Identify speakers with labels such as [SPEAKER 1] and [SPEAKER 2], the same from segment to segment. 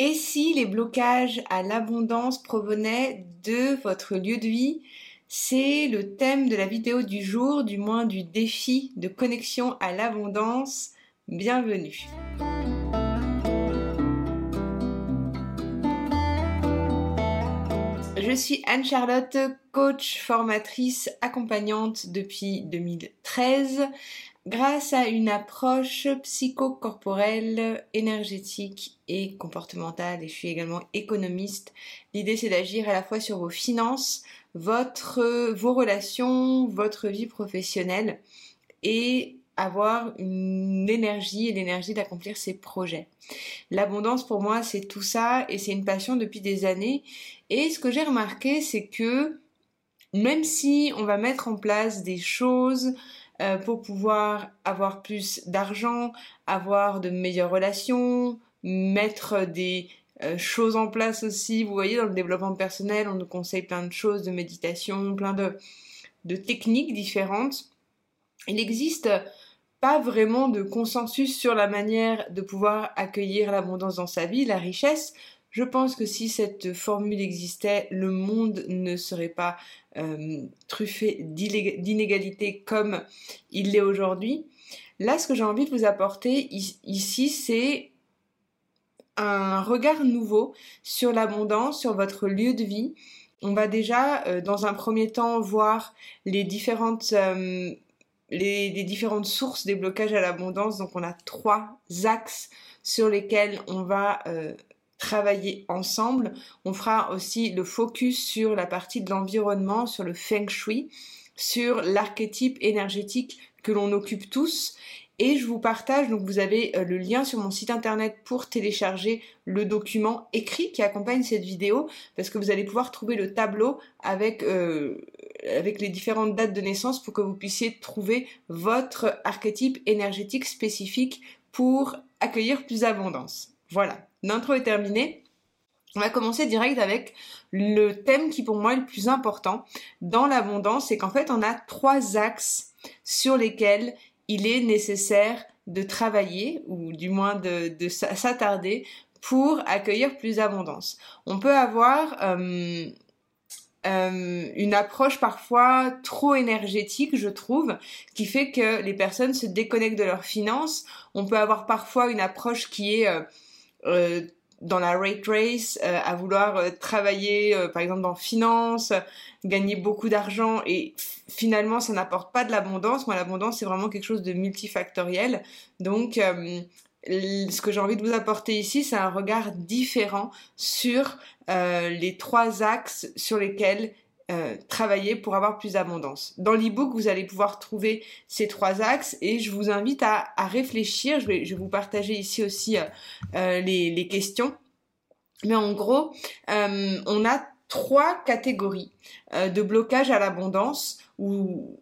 [SPEAKER 1] Et si les blocages à l'abondance provenaient de votre lieu de vie? C'est le thème de la vidéo du jour, du moins du défi de connexion à l'abondance. Bienvenue. Je suis Anne-Charlotte, coach, formatrice, accompagnante depuis 2013 grâce à une approche psychocorporelle, énergétique et comportementale, et je suis également économiste, l'idée c'est d'agir à la fois sur vos finances, vos relations, votre vie professionnelle, et avoir une énergie et l'énergie d'accomplir ses projets. L'abondance pour moi c'est tout ça et c'est une passion depuis des années et ce que j'ai remarqué c'est que même si on va mettre en place des choses euh, pour pouvoir avoir plus d'argent, avoir de meilleures relations, mettre des euh, choses en place aussi. Vous voyez, dans le développement personnel, on nous conseille plein de choses, de méditation, plein de, de techniques différentes. Il n'existe pas vraiment de consensus sur la manière de pouvoir accueillir l'abondance dans sa vie, la richesse. Je pense que si cette formule existait, le monde ne serait pas euh, truffé d'inégalités comme il l'est aujourd'hui. Là, ce que j'ai envie de vous apporter ici, c'est un regard nouveau sur l'abondance, sur votre lieu de vie. On va déjà, euh, dans un premier temps, voir les différentes, euh, les, les, différentes sources des blocages à l'abondance. Donc, on a trois axes sur lesquels on va travailler ensemble. On fera aussi le focus sur la partie de l'environnement, sur le feng shui, sur l'archétype énergétique que l'on occupe tous. Et je vous partage, donc vous avez euh, le lien sur mon site internet pour télécharger le document écrit qui accompagne cette vidéo, parce que vous allez pouvoir trouver le tableau avec, euh, avec les différentes dates de naissance pour que vous puissiez trouver votre archétype énergétique spécifique pour accueillir plus d'abondance. Voilà, l'intro est terminée. On va commencer direct avec le thème qui pour moi est le plus important dans l'abondance, c'est qu'en fait on a trois axes sur lesquels il est nécessaire de travailler ou du moins de, s'attarder pour accueillir plus d'abondance. On peut avoir euh, euh, une approche parfois trop énergétique, je trouve, qui fait que les personnes se déconnectent de leurs finances. On peut avoir parfois une approche qui est euh, dans la rate race, euh, à vouloir euh, travailler, par exemple, dans finance, gagner beaucoup d'argent et finalement, ça n'apporte pas de l'abondance. Moi, l'abondance, c'est vraiment quelque chose de multifactoriel. Donc, ce que j'ai envie de vous apporter ici, c'est un regard différent sur les trois axes sur lesquels euh, travailler pour avoir plus d'abondance. Dans l'ebook, vous allez pouvoir trouver ces trois axes et je vous invite à, réfléchir. Je vais, je vais, vous partager ici aussi euh, euh, les, les, questions. Mais en gros, on a trois catégories de blocage à l'abondance ou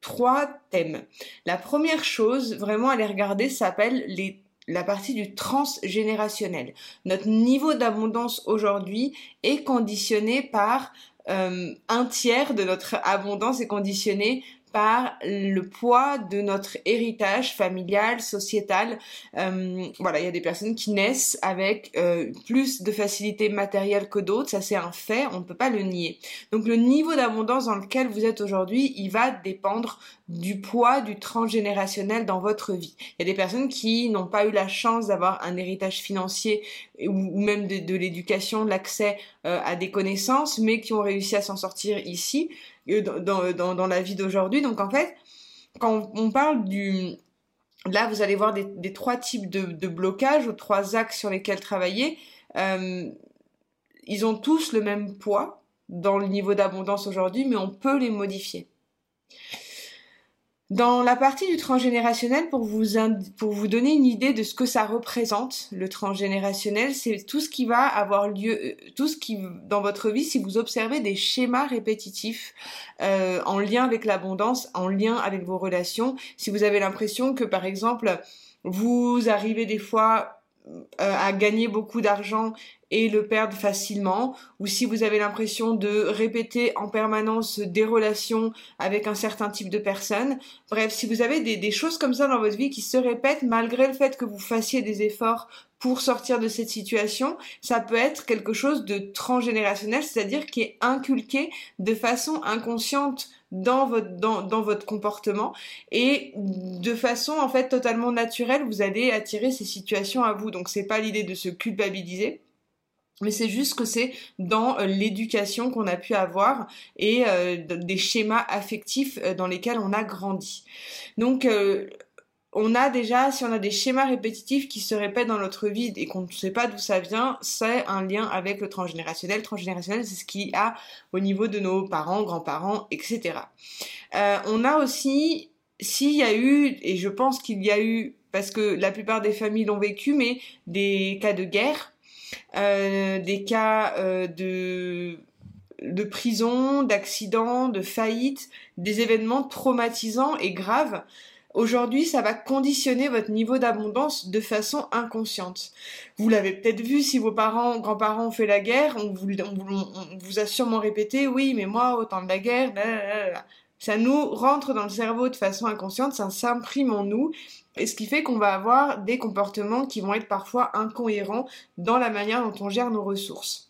[SPEAKER 1] trois thèmes. La première chose, vraiment à les regarder, s'appelle les la partie du transgénérationnel. Notre niveau d'abondance aujourd'hui est conditionné par euh, un tiers de notre abondance est conditionné par le poids de notre héritage familial, sociétal. Euh, voilà, il y a des personnes qui naissent avec euh, plus de facilité matérielle que d'autres, ça c'est un fait, on ne peut pas le nier. Donc le niveau d'abondance dans lequel vous êtes aujourd'hui, il va dépendre du poids du transgénérationnel dans votre vie. Il y a des personnes qui n'ont pas eu la chance d'avoir un héritage financier ou, même de, l'éducation, de l'accès euh, à des connaissances, mais qui ont réussi à s'en sortir ici dans, dans, dans la vie d'aujourd'hui. Donc en fait, quand on parle du... Là, vous allez voir des, trois types de, blocages ou trois axes sur lesquels travailler. Euh, ils ont tous le même poids dans le niveau d'abondance aujourd'hui, mais on peut les modifier. Dans la partie du transgénérationnel, pour vous, pour vous donner une idée de ce que ça représente, le transgénérationnel, c'est tout ce qui va avoir lieu, euh, tout ce qui, dans votre vie, si vous observez des schémas répétitifs euh, en lien avec l'abondance, en lien avec vos relations, si vous avez l'impression que, par exemple, vous arrivez des fois à gagner beaucoup d'argent et le perdre facilement, ou si vous avez l'impression de répéter en permanence des relations avec un certain type de personnes. Bref, si vous avez des, des, choses comme ça dans votre vie qui se répètent malgré le fait que vous fassiez des efforts pour sortir de cette situation, ça peut être quelque chose de transgénérationnel, c'est-à-dire qui est inculqué de façon inconsciente dans votre dans, dans votre comportement et de façon en fait totalement naturelle, vous allez attirer ces situations à vous. Donc c'est pas l'idée de se culpabiliser mais c'est juste que c'est dans euh, l'éducation qu'on a pu avoir et euh, des schémas affectifs euh, dans lesquels on a grandi. Donc on a déjà, si on a des schémas répétitifs qui se répètent dans notre vie et qu'on ne sait pas d'où ça vient, c'est un lien avec le transgénérationnel. Transgénérationnel, c'est ce qu'il y a au niveau de nos parents, grands-parents, etc. on a aussi, s'il y a eu, et je pense qu'il y a eu, parce que la plupart des familles l'ont vécu, mais des cas de guerre, des cas euh, de de prison, d'accidents, de faillite, des événements traumatisants et graves. Aujourd'hui, ça va conditionner votre niveau d'abondance de façon inconsciente. Vous l'avez peut-être vu si vos parents, grands-parents ont fait la guerre, on vous, a sûrement répété, oui, mais moi, au temps de la guerre, ça nous rentre dans le cerveau de façon inconsciente, ça s'imprime en nous, et ce qui fait qu'on va avoir des comportements qui vont être parfois incohérents dans la manière dont on gère nos ressources.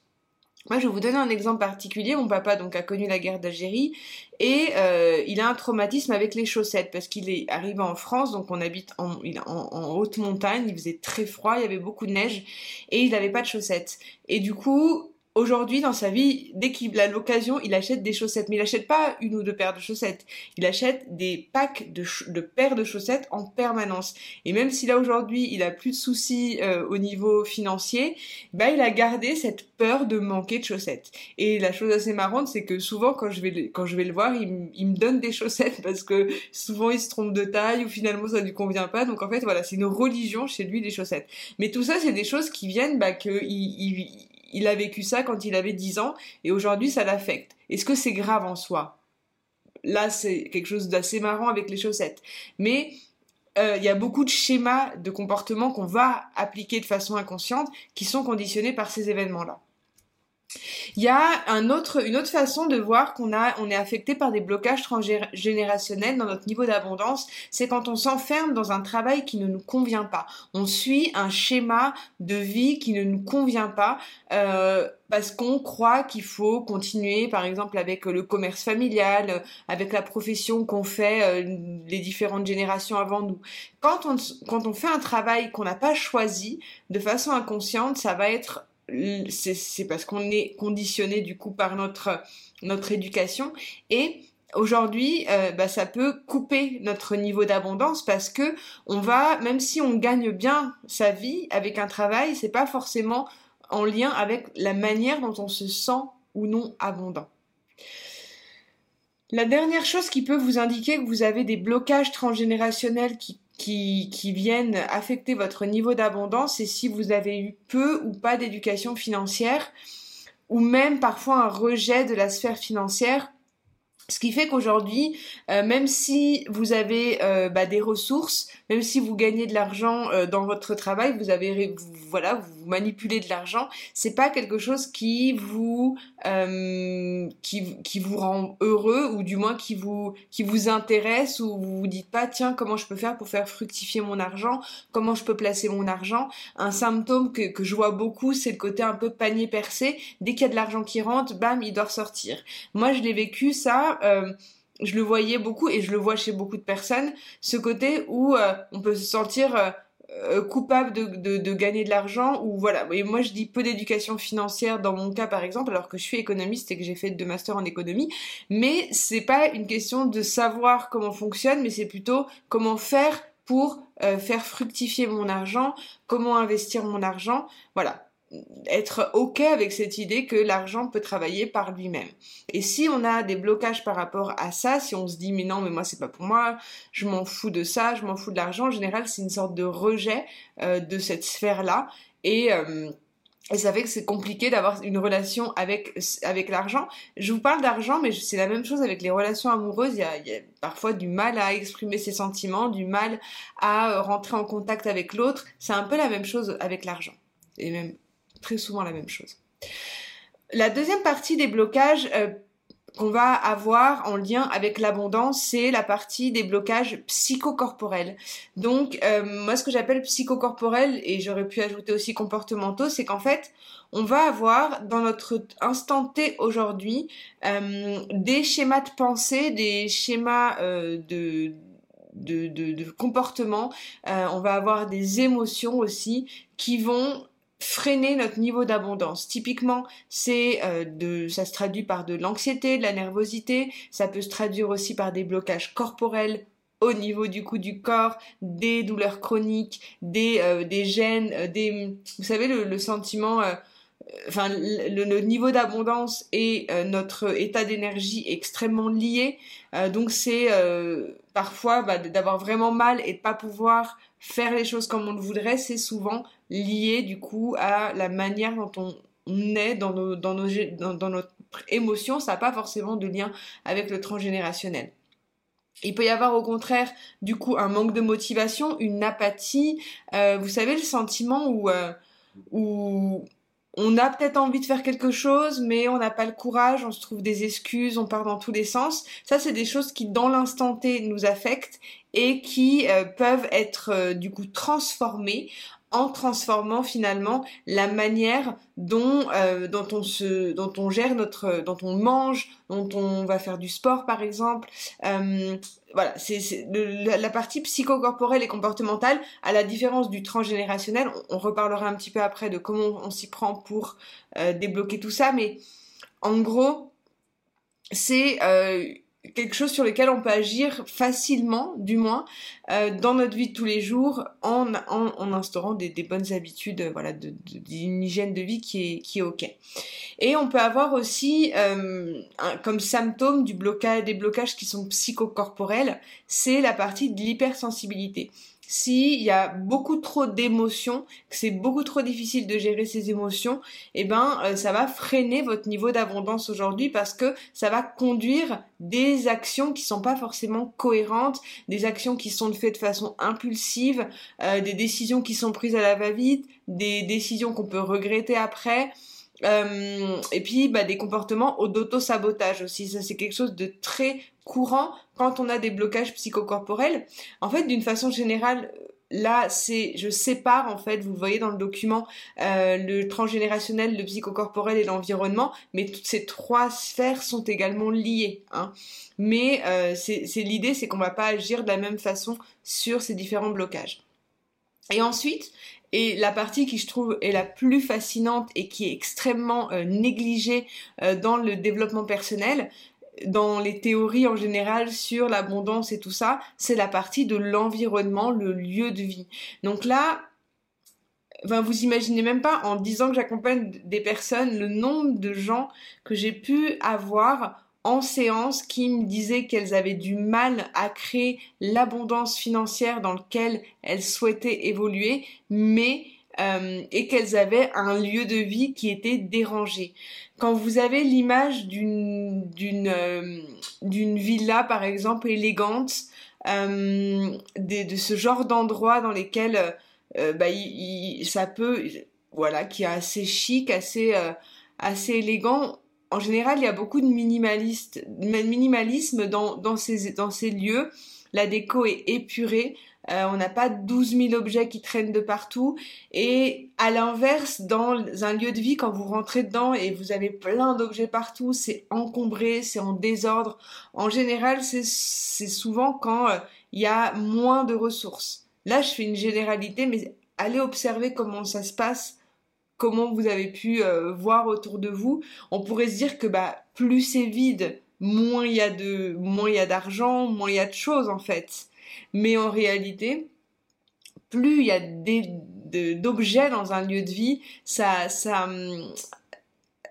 [SPEAKER 1] Moi, je vais vous donner un exemple particulier. Mon papa donc a connu la guerre d'Algérie et euh, il a un traumatisme avec les chaussettes parce qu'il est arrivé en France, donc on habite en, en, haute montagne, il faisait très froid, il y avait beaucoup de neige et il n'avait pas de chaussettes. Et du coup, aujourd'hui dans sa vie, dès qu'il a l'occasion, il achète des chaussettes. Mais il achète pas une ou deux paires de chaussettes. Il achète des packs de, paires de chaussettes en permanence. Et même si là aujourd'hui il a plus de soucis euh, au niveau financier, bah il a gardé cette peur de manquer de chaussettes. Et la chose assez marrante, c'est que souvent quand je vais le, quand je vais le voir, il, il, me donne des chaussettes parce que souvent il se trompe de taille ou finalement ça lui convient pas. Donc en fait voilà, c'est une religion chez lui des chaussettes. Mais tout ça c'est des choses qui viennent bah que il, il a vécu ça quand il avait 10 ans et aujourd'hui ça l'affecte. Est-ce que c'est grave en soi? Là, c'est quelque chose d'assez marrant avec les chaussettes. Mais euh, il y a beaucoup de schémas de comportement qu'on va appliquer de façon inconsciente qui sont conditionnés par ces événements-là. Il y a une autre façon de voir qu'on est affecté par des blocages transgénérationnels dans notre niveau d'abondance, c'est quand on s'enferme dans un travail qui ne nous convient pas. On suit un schéma de vie qui ne nous convient pas. Euh, parce qu'on croit qu'il faut continuer, par exemple, avec le commerce familial, avec la profession qu'on fait euh, les différentes générations avant nous. Quand on fait un travail qu'on n'a pas choisi de façon inconsciente, ça va être c'est parce qu'on est conditionné du coup par notre notre éducation et aujourd'hui euh, bah, ça peut couper notre niveau d'abondance parce que on va même si on gagne bien sa vie avec un travail c'est pas forcément en lien avec la manière dont on se sent ou non abondant. La dernière chose qui peut vous indiquer que vous avez des blocages transgénérationnels qui qui, qui viennent affecter votre niveau d'abondance et si vous avez eu peu ou pas d'éducation financière ou même parfois un rejet de la sphère financière. Ce qui fait qu'aujourd'hui, euh, même si vous avez euh, bah, des ressources, même si vous gagnez de l'argent euh, dans votre travail, vous avez, voilà, vous manipulez de l'argent, c'est pas quelque chose qui vous, qui, qui vous rend heureux ou du moins qui vous, qui vous intéresse ou vous vous dites pas tiens comment je peux faire pour faire fructifier mon argent, comment je peux placer mon argent. Un symptôme que, que je vois beaucoup, c'est le côté un peu panier percé. Dès qu'il y a de l'argent qui rentre, bam, il doit ressortir. Moi, je l'ai vécu ça euh, je le voyais beaucoup et je le vois chez beaucoup de personnes, ce côté où euh, on peut se sentir euh, coupable de, de, gagner de l'argent ou voilà. Et moi je dis peu d'éducation financière dans mon cas par exemple, alors que je suis économiste et que j'ai fait deux masters en économie, mais c'est pas une question de savoir comment fonctionne, mais c'est plutôt comment faire pour faire fructifier mon argent, comment investir mon argent, voilà être ok avec cette idée que l'argent peut travailler par lui-même. Et si on a des blocages par rapport à ça, si on se dit mais non mais moi c'est pas pour moi, je m'en fous de ça, je m'en fous de l'argent, en général c'est une sorte de rejet euh, de cette sphère-là et euh, et ça fait que c'est compliqué d'avoir une relation avec, avec l'argent. Je vous parle d'argent, mais c'est la même chose avec les relations amoureuses. Il y, a, il y, a, parfois du mal à exprimer ses sentiments, du mal à rentrer en contact avec l'autre. C'est un peu la même chose avec l'argent. Et même très souvent la même chose. La deuxième partie des blocages euh, qu'on va avoir en lien avec l'abondance, c'est la partie des blocages psychocorporels. Donc, euh, moi, ce que j'appelle psychocorporel, et j'aurais pu ajouter aussi comportementaux, c'est qu'en fait, on va avoir dans notre instant T aujourd'hui euh, des schémas de pensée, des schémas de, de, comportement, on va avoir des émotions aussi qui vont freiner notre niveau d'abondance. Typiquement, c'est euh, de, ça se traduit par de l'anxiété, de la nervosité. Ça peut se traduire aussi par des blocages corporels au niveau du cou du corps, des douleurs chroniques, des euh, des gènes, euh, des, vous savez le, sentiment. Enfin, le, niveau d'abondance et notre état d'énergie extrêmement liés. Donc c'est parfois bah, d'avoir vraiment mal et de pas pouvoir faire les choses comme on le voudrait, c'est souvent lié du coup à la manière dont on, est dans, nos, dans, nos, dans, dans notre émotion. Ça n'a pas forcément de lien avec le transgénérationnel. Il peut y avoir au contraire du coup un manque de motivation, une apathie. Euh, vous savez le sentiment où, euh, où on a peut-être envie de faire quelque chose, mais on n'a pas le courage, on se trouve des excuses, on part dans tous les sens. Ça, c'est des choses qui, dans l'instant T, nous affectent et qui euh, peuvent être euh, du coup transformées en transformant finalement la manière dont euh, dont on se dont on gère notre dont on mange dont on va faire du sport par exemple. Euh, voilà c'est la, partie psychocorporelle et comportementale à la différence du transgénérationnel on, reparlera un petit peu après de comment on, s'y prend pour euh, débloquer tout ça mais en gros c'est quelque chose sur lequel on peut agir facilement, du moins, euh, dans notre vie de tous les jours, en, en, instaurant des, bonnes habitudes, euh, voilà, d'une hygiène de vie qui est, qui est ok. Et on peut avoir aussi, euh, comme symptôme du blocage, des blocages qui sont psychocorporels, c'est la partie de l'hypersensibilité s'il y a beaucoup trop d'émotions, que c'est beaucoup trop difficile de gérer ces émotions, eh ben euh, ça va freiner votre niveau d'abondance aujourd'hui parce que ça va conduire des actions qui sont pas forcément cohérentes, des actions qui sont faites de façon impulsive, euh, des décisions qui sont prises à la va-vite, des décisions qu'on peut regretter après. Euh, et puis bah, des comportements d'auto-sabotage aussi. Ça, c'est quelque chose de très courant quand on a des blocages psychocorporels. En fait, d'une façon générale, là, c'est, je sépare en fait, vous voyez dans le document, euh, le transgénérationnel, le psychocorporel et l'environnement, mais toutes ces trois sphères sont également liées. Hein. Mais euh, c'est l'idée, c'est qu'on va pas agir de la même façon sur ces différents blocages. Et ensuite, et la partie qui je trouve est la plus fascinante et qui est extrêmement euh, négligée euh, dans le développement personnel, dans les théories en général sur l'abondance et tout ça, c'est la partie de l'environnement, le lieu de vie. Donc là, vous imaginez même pas, en disant que j'accompagne des personnes, le nombre de gens que j'ai pu avoir en séance qui me disaient qu'elles avaient du mal à créer l'abondance financière dans laquelle elles souhaitaient évoluer, mais euh, et qu'elles avaient un lieu de vie qui était dérangé. Quand vous avez l'image d'une d'une euh, d'une villa par exemple élégante, euh, de, ce genre d'endroit dans lesquels bah, ça peut voilà qui est assez chic, assez assez élégant en général, il y a beaucoup de minimalisme dans, ces, ces lieux. La déco est épurée. Euh, on n'a pas 12 000 objets qui traînent de partout. Et à l'inverse, dans un lieu de vie, quand vous rentrez dedans et vous avez plein d'objets partout, c'est encombré, c'est en désordre. En général, c'est souvent quand euh, il y a moins de ressources. Là, je fais une généralité, mais allez observer comment ça se passe comment vous avez pu euh, voir autour de vous, on pourrait se dire que bah plus c'est vide, moins il y a de moins il y a d'argent, moins il y a de choses en fait. Mais en réalité, plus il y a d'objets dans un lieu de vie, ça ça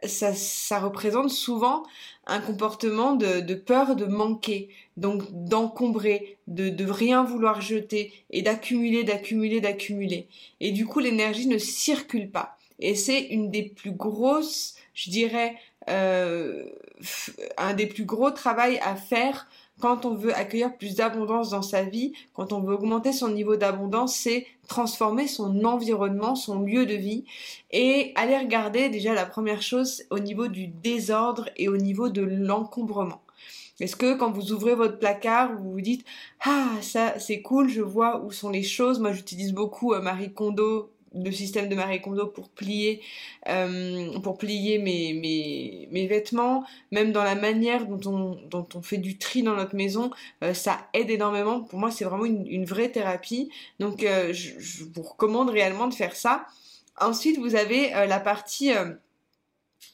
[SPEAKER 1] ça, ça représente souvent un comportement de, de peur de manquer, donc d'encombrer, de, de rien vouloir jeter et d'accumuler, d'accumuler, d'accumuler. Et du coup, l'énergie ne circule pas. Et c'est une des plus grosses, je dirais, euh, un des plus gros travails à faire quand on veut accueillir plus d'abondance dans sa vie, quand on veut augmenter son niveau d'abondance, c'est transformer son environnement, son lieu de vie et aller regarder déjà la première chose au niveau du désordre et au niveau de l'encombrement. Est-ce que quand vous ouvrez votre placard, vous vous dites ah ça c'est cool, je vois où sont les choses. Moi j'utilise beaucoup euh, Marie Kondo le système de Marie pour plier, euh, pour plier mes, mes, vêtements, même dans la manière dont on, dont on fait du tri dans notre maison, euh, ça aide énormément. Pour moi, c'est vraiment une, vraie thérapie. Donc, euh, je, je, vous recommande réellement de faire ça. Ensuite, vous avez la partie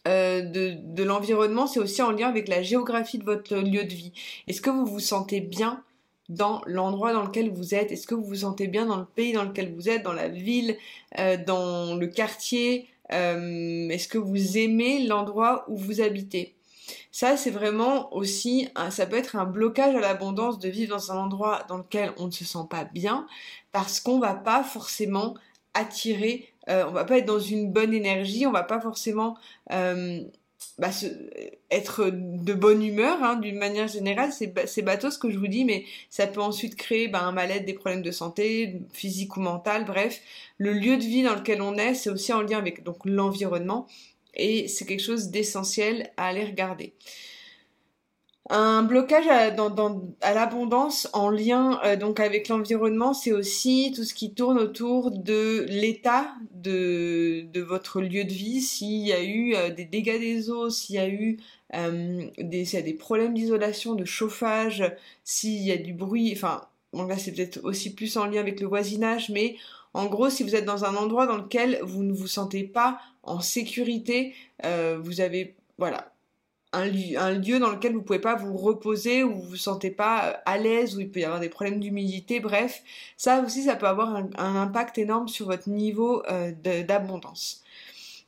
[SPEAKER 1] de, de l'environnement, c'est aussi en lien avec la géographie de votre lieu de vie. Est-ce que vous vous sentez bien dans l'endroit dans lequel vous êtes? Est-ce que vous vous sentez bien dans le pays dans lequel vous êtes, dans la ville, euh, dans le quartier? Euh, Est-ce que vous aimez l'endroit où vous habitez? Ça, c'est vraiment aussi, ça peut être un blocage à l'abondance de vivre dans un endroit dans lequel on ne se sent pas bien, parce qu'on va pas forcément attirer, euh, on va pas être dans une bonne énergie, on va pas forcément euh, bah, être de bonne humeur, hein, d'une manière générale, c'est bateau ce que je vous dis, mais ça peut ensuite créer bah, un mal-être, des problèmes de santé, physique ou mental, bref. Le lieu de vie dans lequel on est, c'est aussi en lien avec donc l'environnement, et c'est quelque chose d'essentiel à aller regarder. Un blocage à, l'abondance en lien euh, donc avec l'environnement, c'est aussi tout ce qui tourne autour de l'état de, votre lieu de vie, s'il y a eu euh, des dégâts des eaux, s'il y a eu euh, des, problèmes d'isolation, de chauffage, s'il y a du bruit, enfin bon là c'est peut-être aussi plus en lien avec le voisinage, mais en gros si vous êtes dans un endroit dans lequel vous ne vous sentez pas en sécurité, vous avez voilà un, lieu, dans lequel vous pouvez pas vous reposer ou vous vous sentez pas euh, à l'aise, où il peut y avoir des problèmes d'humidité, bref, ça aussi ça peut avoir un, impact énorme sur votre niveau euh, d'abondance.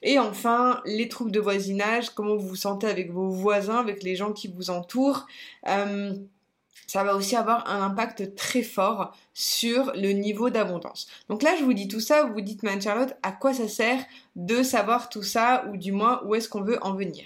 [SPEAKER 1] Et enfin, les troubles de voisinage, comment vous vous sentez avec vos voisins, avec les gens qui vous entourent. Euh, ça va aussi avoir un impact très fort sur le niveau d'abondance. Donc là, je vous dis tout ça, vous vous dites, man Charlotte, à quoi ça sert de savoir tout ça, ou du moins, où est-ce qu'on veut en venir?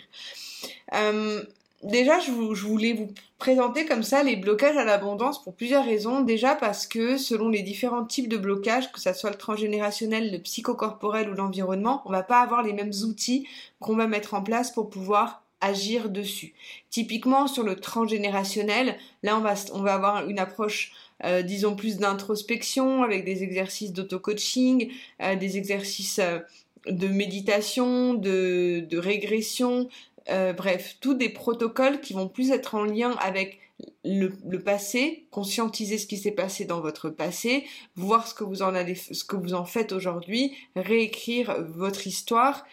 [SPEAKER 1] Euh, déjà, je, voulais vous présenter comme ça les blocages à l'abondance pour plusieurs raisons. Déjà parce que selon les différents types de blocages, que ce soit le transgénérationnel, le psychocorporel ou l'environnement, on va pas avoir les mêmes outils qu'on va mettre en place pour pouvoir agir dessus. Typiquement sur le transgénérationnel, là on va, on va avoir une approche euh, disons plus d'introspection avec des exercices d'auto-coaching, euh, des exercices de méditation, de régression, euh, bref, tous des protocoles qui vont plus être en lien avec le, passé, conscientiser ce qui s'est passé dans votre passé, voir ce que vous en allez, ce que vous en faites aujourd'hui, réécrire votre histoire.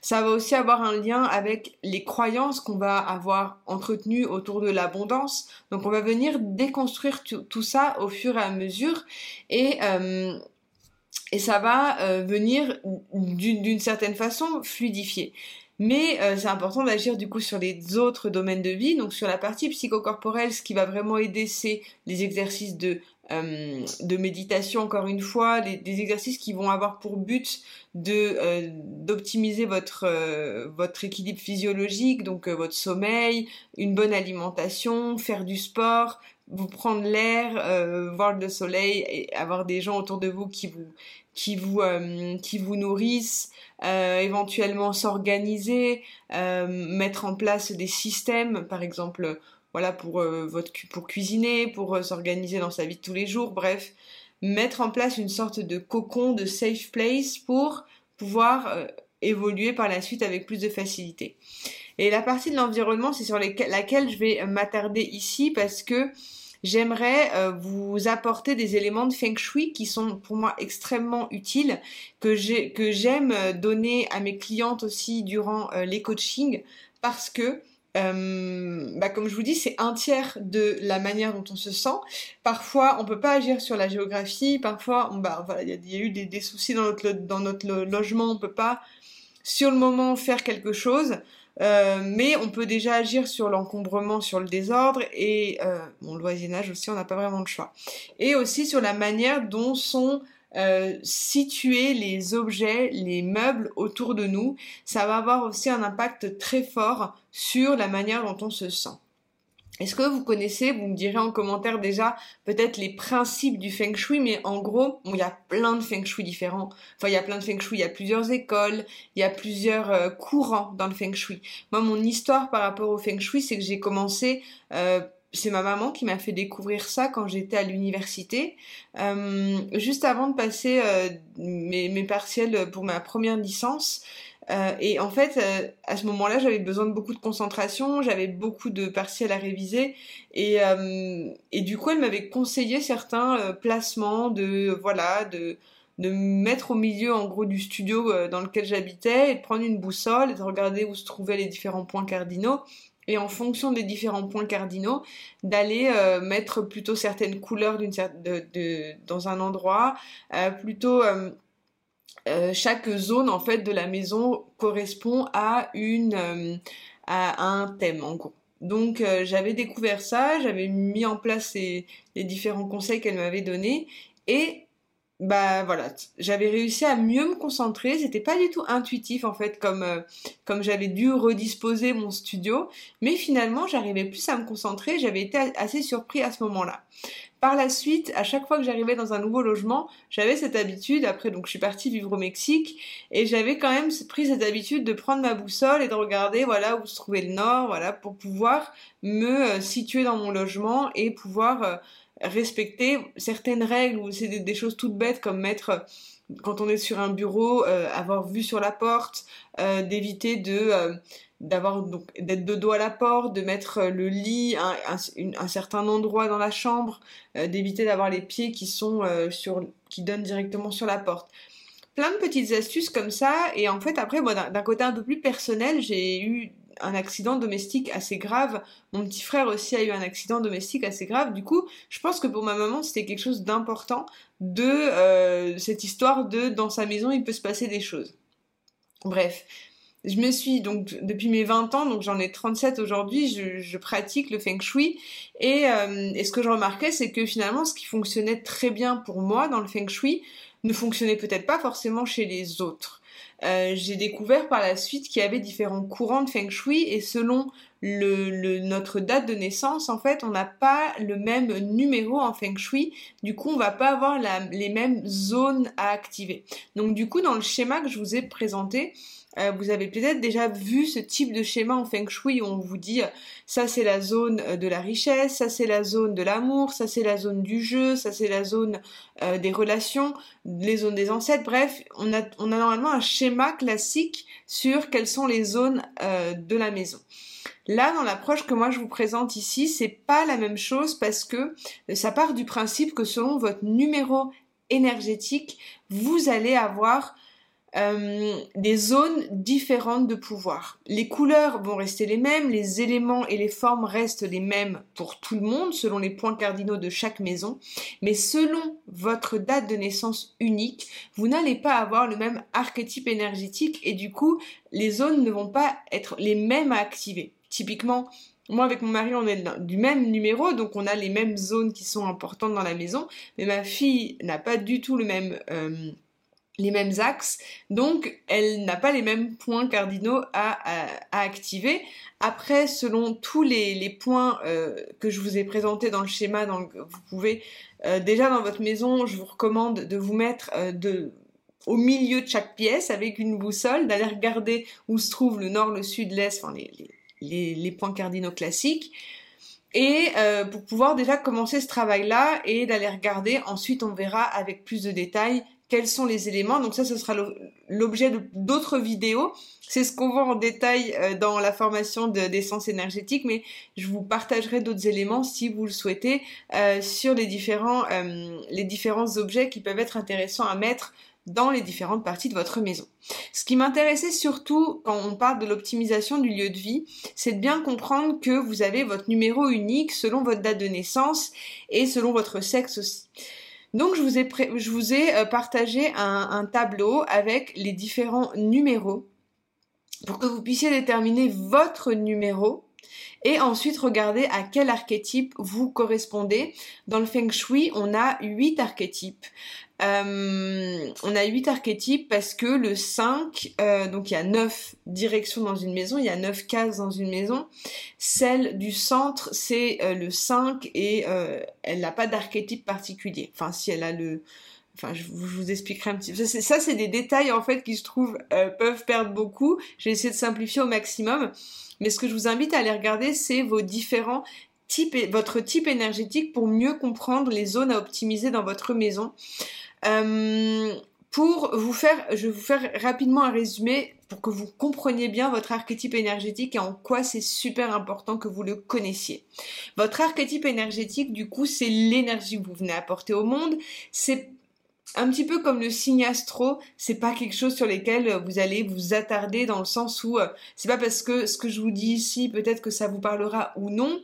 [SPEAKER 1] Ça va aussi avoir un lien avec les croyances qu'on va avoir entretenues autour de l'abondance. Donc on va venir déconstruire tout ça au fur et à mesure et euh, et ça va euh, venir d'une certaine façon fluidifier. Mais euh, c'est important d'agir du coup sur les autres domaines de vie. Donc sur la partie psychocorporelle, ce qui va vraiment aider, c'est les exercices de, euh, de méditation, encore une fois, des exercices qui vont avoir pour but euh, d'optimiser votre votre équilibre physiologique, donc votre sommeil, une bonne alimentation, faire du sport, vous prendre l'air, voir le soleil avoir des gens autour de vous qui vous qui vous qui vous nourrissent. Euh, éventuellement s'organiser, euh, mettre en place des systèmes, par exemple, voilà pour euh, votre pour cuisiner, pour s'organiser dans sa vie de tous les jours, bref, mettre en place une sorte de cocon, de safe place pour pouvoir évoluer par la suite avec plus de facilité. Et la partie de l'environnement, c'est sur laquelle je vais m'attarder ici parce que j'aimerais euh, vous apporter des éléments de feng shui qui sont pour moi extrêmement utiles, que j'aime euh, donner à mes clientes aussi durant euh, les coachings, parce que bah, comme je vous dis, c'est un tiers de la manière dont on se sent. Parfois, on peut pas agir sur la géographie. Parfois, bah, il y, a eu des, des, soucis dans notre, dans notre logement. On peut pas, sur le moment, faire quelque chose. Euh, mais on peut déjà agir sur l'encombrement, sur le désordre et euh, bon, le voisinage aussi, on n'a pas vraiment de choix. Et aussi sur la manière dont sont euh, situer les objets, les meubles autour de nous, ça va avoir aussi un impact très fort sur la manière dont on se sent. Est-ce que vous connaissez, vous me direz en commentaire déjà peut-être les principes du feng shui, mais en gros, il y a plein de feng shui différents. Enfin, il y a plein de feng shui, il y a plusieurs écoles, il y a plusieurs euh, courants dans le feng shui. Moi, mon histoire par rapport au feng shui, c'est que j'ai commencé euh, c'est ma maman qui m'a fait découvrir ça quand j'étais à l'université. Euh, juste avant de passer mes, mes, partiels pour ma première licence, euh, et en fait, euh, à ce moment-là, j'avais besoin de beaucoup de concentration, j'avais beaucoup de partiels à réviser, et, euh, et du coup, elle m'avait conseillé certains placements de voilà de mettre au milieu en gros du studio dans lequel j'habitais et de prendre une boussole et de regarder où se trouvaient les différents points cardinaux. Et en fonction des différents points cardinaux d'aller mettre plutôt certaines couleurs dans un endroit plutôt chaque zone en fait de la maison correspond à une euh, à un thème en gros. Donc euh, j'avais découvert ça, j'avais mis en place les, les différents conseils qu'elle m'avait donnés et bah voilà, j'avais réussi à mieux me concentrer. C'était pas du tout intuitif en fait, comme comme j'avais dû redisposer mon studio, mais finalement j'arrivais plus à me concentrer. J'avais été assez surpris à ce moment-là. Par la suite, à chaque fois que j'arrivais dans un nouveau logement, j'avais cette habitude, après donc je suis partie vivre au Mexique, et j'avais quand même pris cette habitude de prendre ma boussole et de regarder voilà où se trouvait le nord, voilà, pour pouvoir me euh, situer dans mon logement et pouvoir euh, respecter certaines règles ou c'est des, choses toutes bêtes comme mettre quand on est sur un bureau, euh, avoir vue sur la porte, d'éviter de d'avoir d'être de dos à la porte, de mettre euh, le lit à un, certain endroit dans la chambre, euh, d'éviter d'avoir les pieds qui sont euh, sur qui donnent directement sur la porte. Plein de petites astuces comme ça et en fait après moi d'un côté un peu plus personnel, j'ai eu un accident domestique assez grave. Mon petit frère aussi a eu un accident domestique assez grave. Du coup, je pense que pour ma maman, c'était quelque chose d'important de cette histoire de dans sa maison, il peut se passer des choses. Bref, je me suis donc depuis mes 20 ans, donc j'en ai 37 aujourd'hui, je, pratique le feng shui et, euh, ce que je remarquais c'est que finalement ce qui fonctionnait très bien pour moi dans le feng shui ne fonctionnait peut-être pas forcément chez les autres. Euh, j'ai découvert par la suite qu'il y avait différents courants de feng shui et selon notre date de naissance, en fait, on n'a pas le même numéro en feng shui. Du coup, on va pas avoir les mêmes zones à activer. Donc, du coup, dans le schéma que je vous ai présenté, euh, vous avez peut-être déjà vu ce type de schéma en feng shui où on vous dit ça c'est la zone euh, de la richesse, ça c'est la zone de l'amour, ça c'est la zone du jeu, ça c'est la zone euh, des relations, les zones des ancêtres. Bref, on a, on a normalement un schéma classique sur quelles sont les zones de la maison. Là, dans l'approche que moi je vous présente ici, c'est pas la même chose parce que ça part du principe que selon votre numéro énergétique, vous allez avoir euh, des zones différentes de pouvoir. Les couleurs vont rester les mêmes, les éléments et les formes restent les mêmes pour tout le monde selon les points cardinaux de chaque maison, mais selon votre date de naissance unique, vous n'allez pas avoir le même archétype énergétique et du coup, les zones ne vont pas être les mêmes à activer. Typiquement, moi, avec mon mari, on est du même numéro, donc on a les mêmes zones qui sont importantes dans la maison, mais ma fille n'a pas du tout le même euh, les mêmes axes, donc elle n'a pas les mêmes points cardinaux à, activer. Après, selon tous les, points euh, que je vous ai présentés dans le schéma, donc vous pouvez euh, déjà dans votre maison, je vous recommande de vous mettre euh, au milieu de chaque pièce avec une boussole, d'aller regarder où se trouve le nord, le sud, l'est, enfin les, les, les, points cardinaux classiques. Et pour pouvoir déjà commencer ce travail-là et d'aller regarder, ensuite on verra avec plus de détails quels sont les éléments. Donc ça, ce sera l'objet d'autres vidéos. C'est ce qu'on voit en détail euh, dans la formation d'essence énergétique, mais je vous partagerai d'autres éléments si vous le souhaitez euh, sur les différents, euh, les différents objets qui peuvent être intéressants à mettre dans les différentes parties de votre maison. Ce qui m'intéressait surtout quand on parle de l'optimisation du lieu de vie, c'est de bien comprendre que vous avez votre numéro unique selon votre date de naissance et selon votre sexe aussi. Donc je vous ai, euh, partagé un tableau avec les différents numéros pour que vous puissiez déterminer votre numéro et ensuite regarder à quel archétype vous correspondez. Dans le Feng Shui, on a huit archétypes. Euh, on a 8 archétypes parce que le 5, euh, donc il y a 9 directions dans une maison, il y a 9 cases dans une maison. Celle du centre, c'est euh, le 5 et elle n'a pas d'archétype particulier. Enfin, si elle a le... Enfin, je vous, expliquerai un petit peu. Ça, c'est des détails en fait qui, je trouve, peuvent perdre beaucoup. J'ai essayé de simplifier au maximum. Mais ce que je vous invite à aller regarder, c'est vos différents types, votre type énergétique pour mieux comprendre les zones à optimiser dans votre maison. Euh, pour vous faire, je vais vous faire rapidement un résumé pour que vous compreniez bien votre archétype énergétique et en quoi c'est super important que vous le connaissiez. Votre archétype énergétique, du coup, c'est l'énergie que vous venez apporter au monde. C'est un petit peu comme le signe astro, c'est pas quelque chose sur lequel vous allez vous attarder dans le sens où euh, c'est pas parce que ce que je vous dis ici, peut-être que ça vous parlera ou non,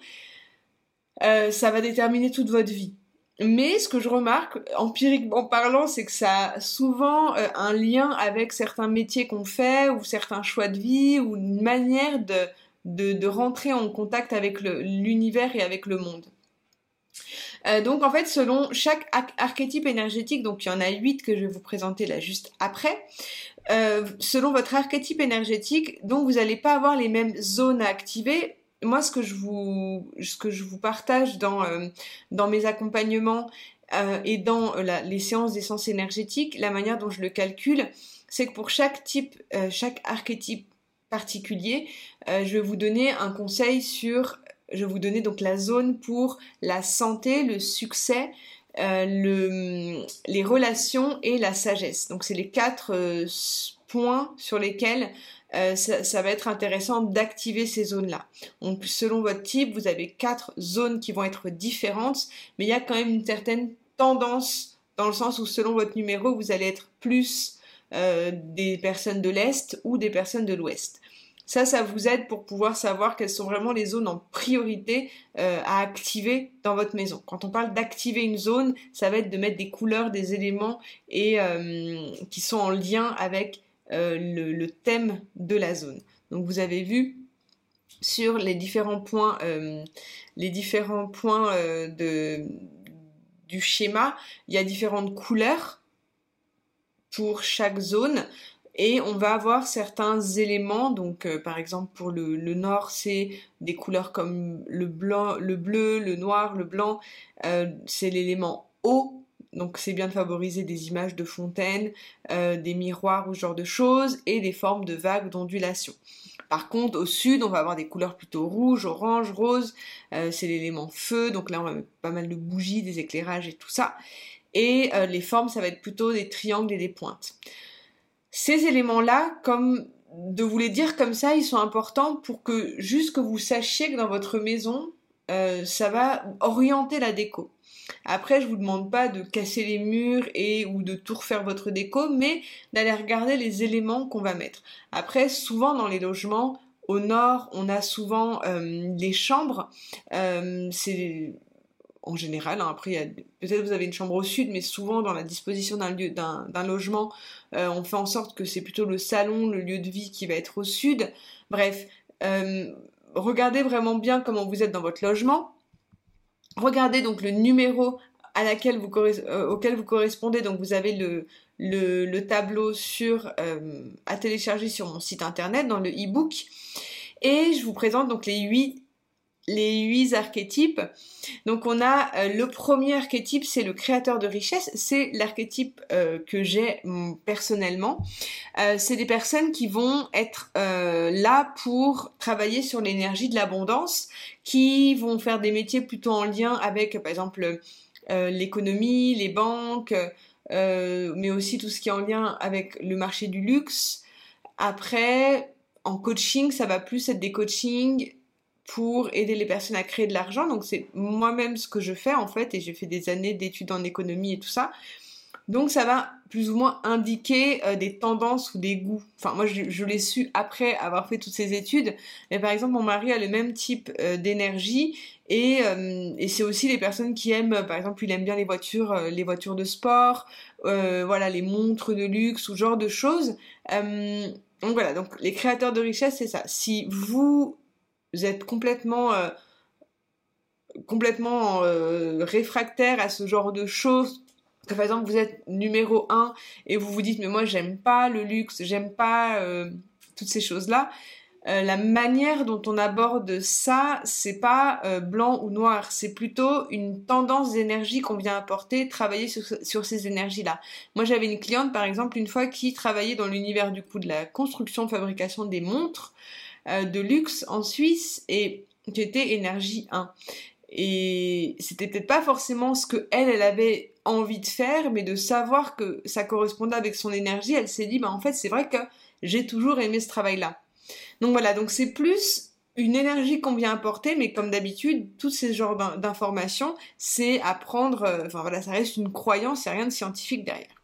[SPEAKER 1] euh, ça va déterminer toute votre vie. Mais ce que je remarque, empiriquement parlant, c'est que ça a souvent euh, un lien avec certains métiers qu'on fait, ou certains choix de vie, ou une manière de, de rentrer en contact avec l'univers et avec le monde. Euh, donc en fait, selon chaque archétype énergétique, donc il y en a huit que je vais vous présenter là juste après, euh, selon votre archétype énergétique, donc vous n'allez pas avoir les mêmes zones à activer. Moi, ce que je vous, ce que je vous partage dans, euh, dans mes accompagnements et dans les séances d'essence énergétique, la manière dont je le calcule, c'est que pour chaque type, chaque archétype particulier, je vais vous donner un conseil sur, je vous donner donc la zone pour la santé, le succès, le, les relations et la sagesse. Donc c'est les quatre points sur lesquels euh, ça, va être intéressant d'activer ces zones-là. Donc selon votre type, vous avez quatre zones qui vont être différentes, mais il y a quand même une certaine tendance dans le sens où selon votre numéro, vous allez être plus euh, des personnes de l'Est ou des personnes de l'Ouest. Ça, ça vous aide pour pouvoir savoir quelles sont vraiment les zones en priorité euh, à activer dans votre maison. Quand on parle d'activer une zone, ça va être de mettre des couleurs, des éléments et qui sont en lien avec euh, le, thème de la zone. Donc vous avez vu sur les différents points, euh, les différents points euh, de, du schéma, il y a différentes couleurs pour chaque zone et on va avoir certains éléments donc par exemple pour le, nord c'est des couleurs comme le blanc le bleu le noir le blanc c'est l'élément eau donc c'est bien de favoriser des images de fontaines, euh, des miroirs ou ce genre de choses, et des formes de vagues d'ondulation. Par contre, au sud, on va avoir des couleurs plutôt rouges, orange, rose. Euh, c'est l'élément feu, donc là on va pas mal de bougies, des éclairages et tout ça. Et euh, les formes, ça va être plutôt des triangles et des pointes. Ces éléments-là, comme de vous les dire comme ça, ils sont importants pour que juste que vous sachiez que dans votre maison, ça va orienter la déco. Après, je vous demande pas de casser les murs et ou de tout refaire votre déco, mais d'aller regarder les éléments qu'on va mettre. Après, souvent dans les logements, au nord, on a souvent euh, les chambres. Euh, en général. Hein. après, peut-être vous avez une chambre au sud, mais souvent dans la disposition d'un lieu, d'un, logement, euh, on fait en sorte que c'est plutôt le salon, le lieu de vie qui va être au sud. Bref, regardez vraiment bien comment vous êtes dans votre logement. Regardez donc le numéro à laquelle vous euh, auquel vous correspondez. Donc vous avez le, le, tableau sur, euh, à télécharger sur mon site internet dans le e-book. Et je vous présente donc les huit les huit archétypes. Donc on a euh, le premier archétype, c'est le créateur de richesse. C'est l'archétype euh, que j'ai mm, personnellement. Euh, c'est des personnes qui vont être là pour travailler sur l'énergie de l'abondance, qui vont faire des métiers plutôt en lien avec, par exemple, l'économie, les banques, mais aussi tout ce qui est en lien avec le marché du luxe. Après, en coaching, ça va plus être des coachings pour aider les personnes à créer de l'argent. Donc c'est moi-même ce que je fais en fait et j'ai fait des années d'études en économie et tout ça. Donc ça va plus ou moins indiquer euh, des tendances ou des goûts. Enfin moi je, l'ai su après avoir fait toutes ces études. Mais par exemple mon mari a le même type euh, d'énergie et, euh, et c'est aussi les personnes qui aiment par exemple il aime bien les voitures les voitures de sport, voilà les montres de luxe ou genre de choses. donc voilà donc les créateurs de richesse c'est ça. Si vous vous êtes complètement euh, complètement euh, réfractaire à ce genre de choses. Que par exemple vous êtes numéro 1 et vous vous dites mais moi j'aime pas le luxe, j'aime pas euh, toutes ces choses-là, la manière dont on aborde ça, c'est pas blanc ou noir, c'est plutôt une tendance d'énergie qu'on vient apporter, travailler sur ces énergies-là. Moi, j'avais une cliente, par exemple, une fois qui travaillait dans l'univers du coup de la construction, fabrication des montres de luxe en Suisse et qui était énergie 1. Et c'était peut-être pas forcément ce que elle, elle avait envie de faire, mais de savoir que ça correspondait avec son énergie, elle s'est dit, bah en fait, c'est vrai que j'ai toujours aimé ce travail-là. Donc voilà, donc c'est plus une énergie qu'on vient apporter, mais comme d'habitude, tous ces genres d'informations, c'est apprendre, euh, enfin voilà, ça reste une croyance, il n'y a rien de scientifique derrière.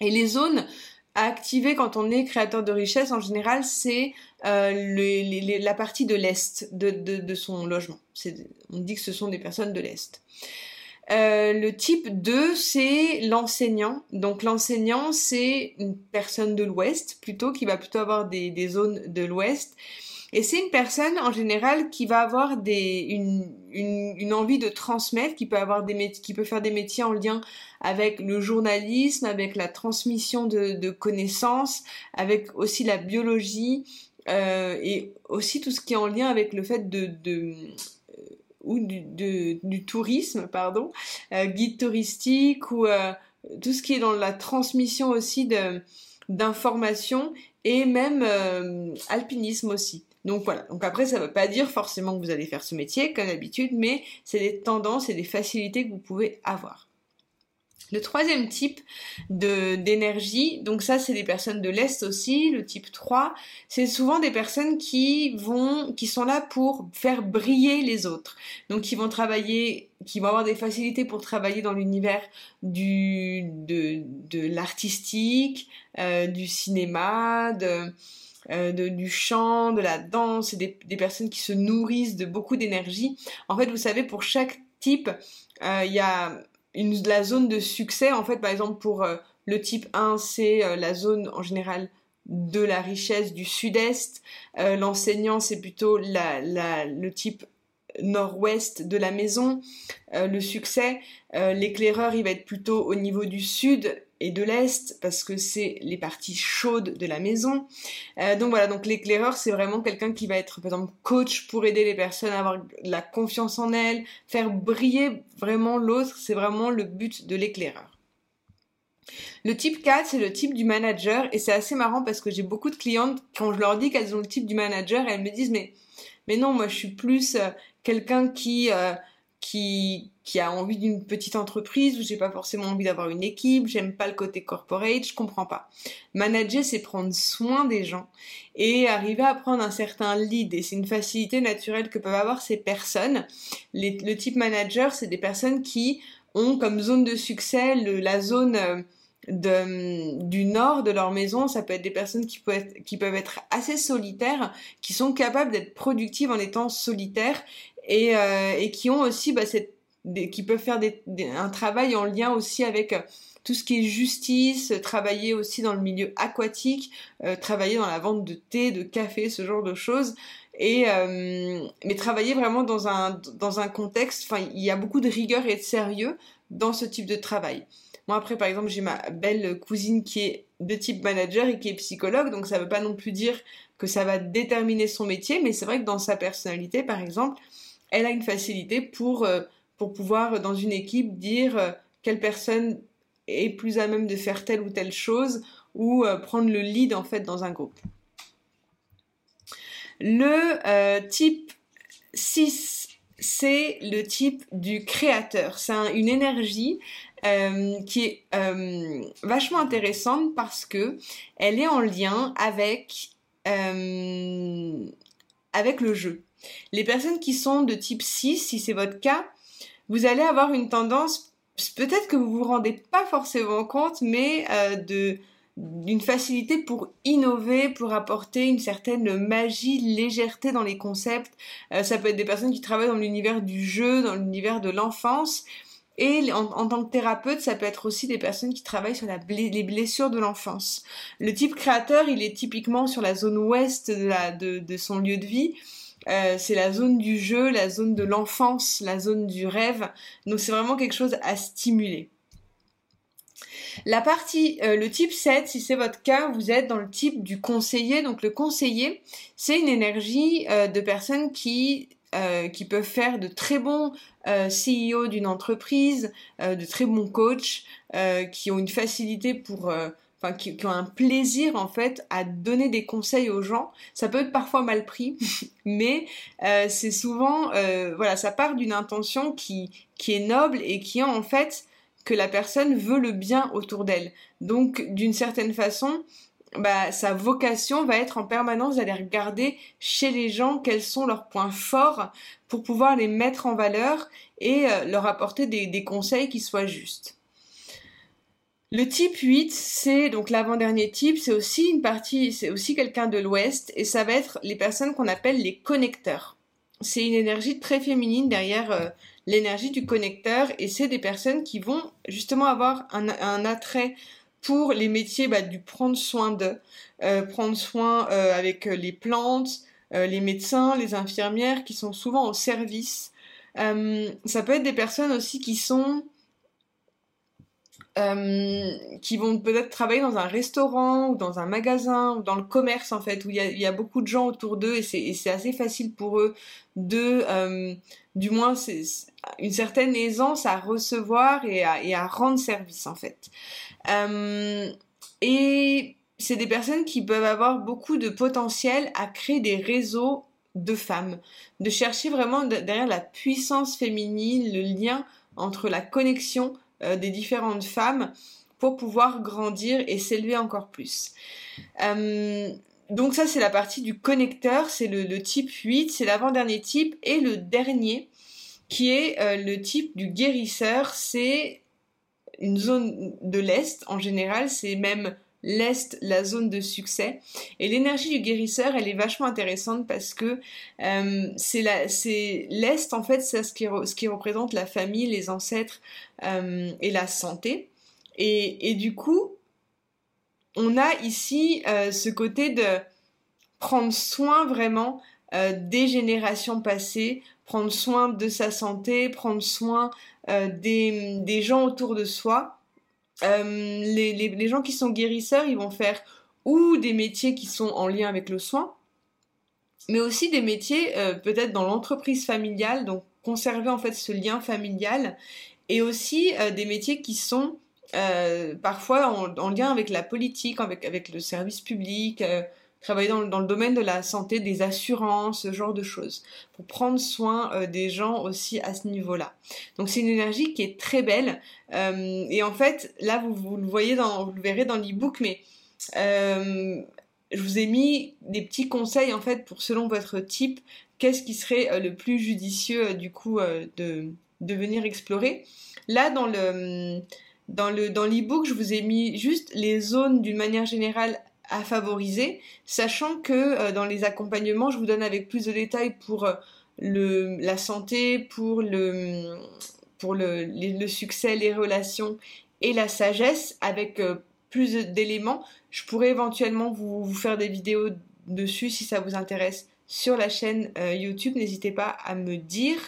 [SPEAKER 1] Et les zones à activer quand on est créateur de richesse, en général, c'est euh, la partie de l'Est de, de, son logement. On dit que ce sont des personnes de l'Est. Euh, le type 2, c'est l'enseignant. Donc l'enseignant, c'est une personne de l'Ouest plutôt, qui va plutôt avoir des, zones de l'Ouest. Et c'est une personne en général qui va avoir des, une, envie de transmettre, qui peut avoir des qui peut faire des métiers en lien avec le journalisme, avec la transmission de, de connaissances, avec aussi la biologie euh, et aussi tout ce qui est en lien avec le fait de, de ou du, tourisme, pardon, euh, guide touristique ou euh, tout ce qui est dans la transmission aussi d'informations et même euh, alpinisme aussi. Donc voilà. Donc après, ça ne veut pas dire forcément que vous allez faire ce métier comme d'habitude, mais c'est des tendances et des facilités que vous pouvez avoir. Le troisième type d'énergie, donc ça c'est des personnes de l'Est aussi, le type 3, c'est souvent des personnes qui vont qui sont là pour faire briller les autres. Donc qui vont travailler, qui vont avoir des facilités pour travailler dans l'univers du de, de l'artistique, euh, du cinéma, de, euh, du chant, de la danse, des, des personnes qui se nourrissent de beaucoup d'énergie. En fait, vous savez, pour chaque type, euh, il y a la zone de succès, en fait, par exemple, pour euh, le type 1, c'est euh, la zone en général de la richesse du sud-est. Euh, l'enseignant, c'est plutôt la, le type nord-ouest de la maison. le succès, l'éclaireur, il va être plutôt au niveau du sud et de l'Est parce que c'est les parties chaudes de la maison. Euh, donc voilà, donc l'éclaireur c'est vraiment quelqu'un qui va être par exemple coach pour aider les personnes à avoir de la confiance en elles, faire briller vraiment l'autre, c'est vraiment le but de l'éclaireur. Le type 4, c'est le type du manager et c'est assez marrant parce que j'ai beaucoup de clientes quand je leur dis qu'elles ont le type du manager, elles me disent mais mais non, moi je suis plus euh, quelqu'un qui euh, qui, qui a envie d'une petite entreprise où j'ai pas forcément envie d'avoir une équipe, j'aime pas le côté corporate, je comprends pas. Manager, c'est prendre soin des gens et arriver à prendre un certain lead et c'est une facilité naturelle que peuvent avoir ces personnes. le type manager, c'est des personnes qui ont comme zone de succès la zone euh, de, du nord de leur maison, ça peut être des personnes qui peuvent qui peuvent être assez solitaires, qui sont capables d'être productives en étant solitaires et, euh, et qui ont aussi bah, qui peuvent faire un travail en lien aussi avec euh, tout ce qui est justice, travailler aussi dans le milieu aquatique, euh, travailler dans la vente de thé, de café, ce genre de choses. Et mais travailler vraiment dans un dans un contexte, enfin il y a beaucoup de rigueur et de sérieux dans ce type de travail. Moi après par exemple j'ai ma belle cousine qui est de type manager et qui est psychologue, donc ça veut pas non plus dire que ça va déterminer son métier, mais c'est vrai que dans sa personnalité par exemple, elle a une facilité pour, euh, pour pouvoir, dans une équipe, dire euh, quelle personne est plus à même de faire telle ou telle chose ou euh, prendre le lead en fait dans un groupe. Le type 6, c'est le type du créateur. C'est une énergie qui est vachement intéressante parce que elle est en lien avec le jeu. Les personnes qui sont de type 6, si c'est votre cas, vous allez avoir une tendance, peut-être que vous vous rendez pas forcément compte, mais euh, de d'une facilité pour innover, pour apporter une certaine magie, légèreté dans les concepts. Euh, ça peut être des personnes qui travaillent dans l'univers du jeu, dans l'univers de l'enfance. Et en, tant que thérapeute, ça peut être aussi des personnes qui travaillent sur les blessures de l'enfance. Le type créateur, il est typiquement sur la zone ouest de son lieu de vie. Euh, c'est la zone du jeu, la zone de l'enfance, la zone du rêve. Donc c'est vraiment quelque chose à stimuler. La partie, euh, le type 7, si c'est votre cas, vous êtes dans le type du conseiller. Donc le conseiller, c'est une énergie euh, de personnes qui, qui peuvent faire de très bons CEO d'une entreprise, de très bons coachs, qui ont une facilité pour... Enfin, qui, qui, ont un plaisir en fait à donner des conseils aux gens. Ça peut être parfois mal pris, mais c'est souvent, voilà, ça part d'une intention qui, qui est noble et qui est en fait que la personne veut le bien autour d'elle. Donc, d'une certaine façon, bah, sa vocation va être en permanence d'aller regarder chez les gens quels sont leurs points forts pour pouvoir les mettre en valeur et euh, leur apporter des, des, conseils qui soient justes. Le type 8, c'est donc l'avant-dernier type, c'est aussi une partie, c'est aussi quelqu'un de l'Ouest et ça va être les personnes qu'on appelle les connecteurs. C'est une énergie très féminine derrière euh, l'énergie du connecteur et c'est des personnes qui vont justement avoir un, attrait pour les métiers bah, du prendre soin de, euh, prendre soin euh, avec les plantes, les médecins, les infirmières qui sont souvent au service. ça peut être des personnes aussi qui sont qui vont peut-être travailler dans un restaurant ou dans un magasin ou dans le commerce en fait où il y a, beaucoup de gens autour d'eux et c'est assez facile pour eux de du moins c'est une certaine aisance à recevoir et à, rendre service en fait. Euh, et c'est des personnes qui peuvent avoir beaucoup de potentiel à créer des réseaux de femmes, de chercher vraiment derrière la puissance féminine, le lien entre la connexion euh, des différentes femmes pour pouvoir grandir et s'élever encore plus. Euh, donc ça c'est la partie du connecteur, c'est le, type 8, c'est l'avant-dernier type et le dernier qui est euh, le type du guérisseur. C'est une zone de l'Est en général, c'est même l'Est la zone de succès. Et l'énergie du guérisseur, elle est vachement intéressante parce que euh, c'est l'Est, en fait, c'est ce qui, représente la famille, les ancêtres euh, et la santé. Et, et, du coup, on a ici ce côté de prendre soin vraiment des générations passées prendre soin de sa santé, prendre soin euh, des, gens autour de soi. Euh, les, gens qui sont guérisseurs, ils vont faire ou des métiers qui sont en lien avec le soin, mais aussi des métiers euh, peut-être dans l'entreprise familiale, donc conserver en fait ce lien familial, et aussi des métiers qui sont parfois en, en, lien avec la politique, avec le service public, travailler dans, le domaine de la santé, des assurances, ce genre de choses, pour prendre soin euh, des gens aussi à ce niveau-là. Donc c'est une énergie qui est très belle. Euh, et en fait, là, vous, vous, le voyez dans, vous le verrez dans l'e-book, mais euh, je vous ai mis des petits conseils en fait pour selon votre type, qu'est-ce qui serait le plus judicieux du coup de, de venir explorer. Là, dans le dans le dans l'e-book, je vous ai mis juste les zones d'une manière générale à favoriser, sachant que euh, dans les accompagnements, je vous donne avec plus de détails pour euh, le, la santé, pour le, pour le, le, succès, les relations et la sagesse, avec euh, plus d'éléments. Je pourrais éventuellement vous, vous, faire des vidéos dessus si ça vous intéresse sur la chaîne YouTube. N'hésitez pas à me dire.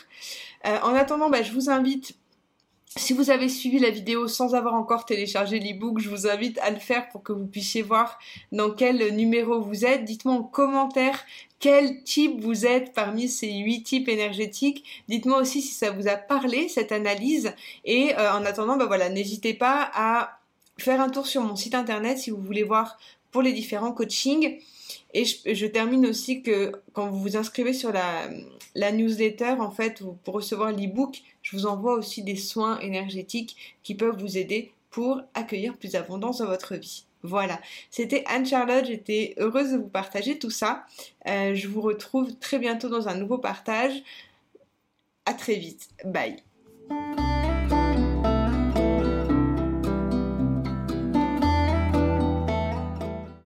[SPEAKER 1] en attendant, bah, je vous invite si vous avez suivi la vidéo sans avoir encore téléchargé l'ebook, je vous invite à le faire pour que vous puissiez voir dans quel numéro vous êtes. Dites-moi en commentaire quel type vous êtes parmi ces huit types énergétiques. Dites-moi aussi si ça vous a parlé cette analyse. Et euh, en attendant, bah voilà, n'hésitez pas à faire un tour sur mon site internet si vous voulez voir pour les différents coachings. Et je, termine aussi que quand vous vous inscrivez sur la, newsletter, en fait, pour recevoir l'e-book, je vous envoie aussi des soins énergétiques qui peuvent vous aider pour accueillir plus d'abondance dans votre vie. Voilà, c'était Anne-Charlotte, j'étais heureuse de vous partager tout ça. Euh, je vous retrouve très bientôt dans un nouveau partage. À très vite, bye.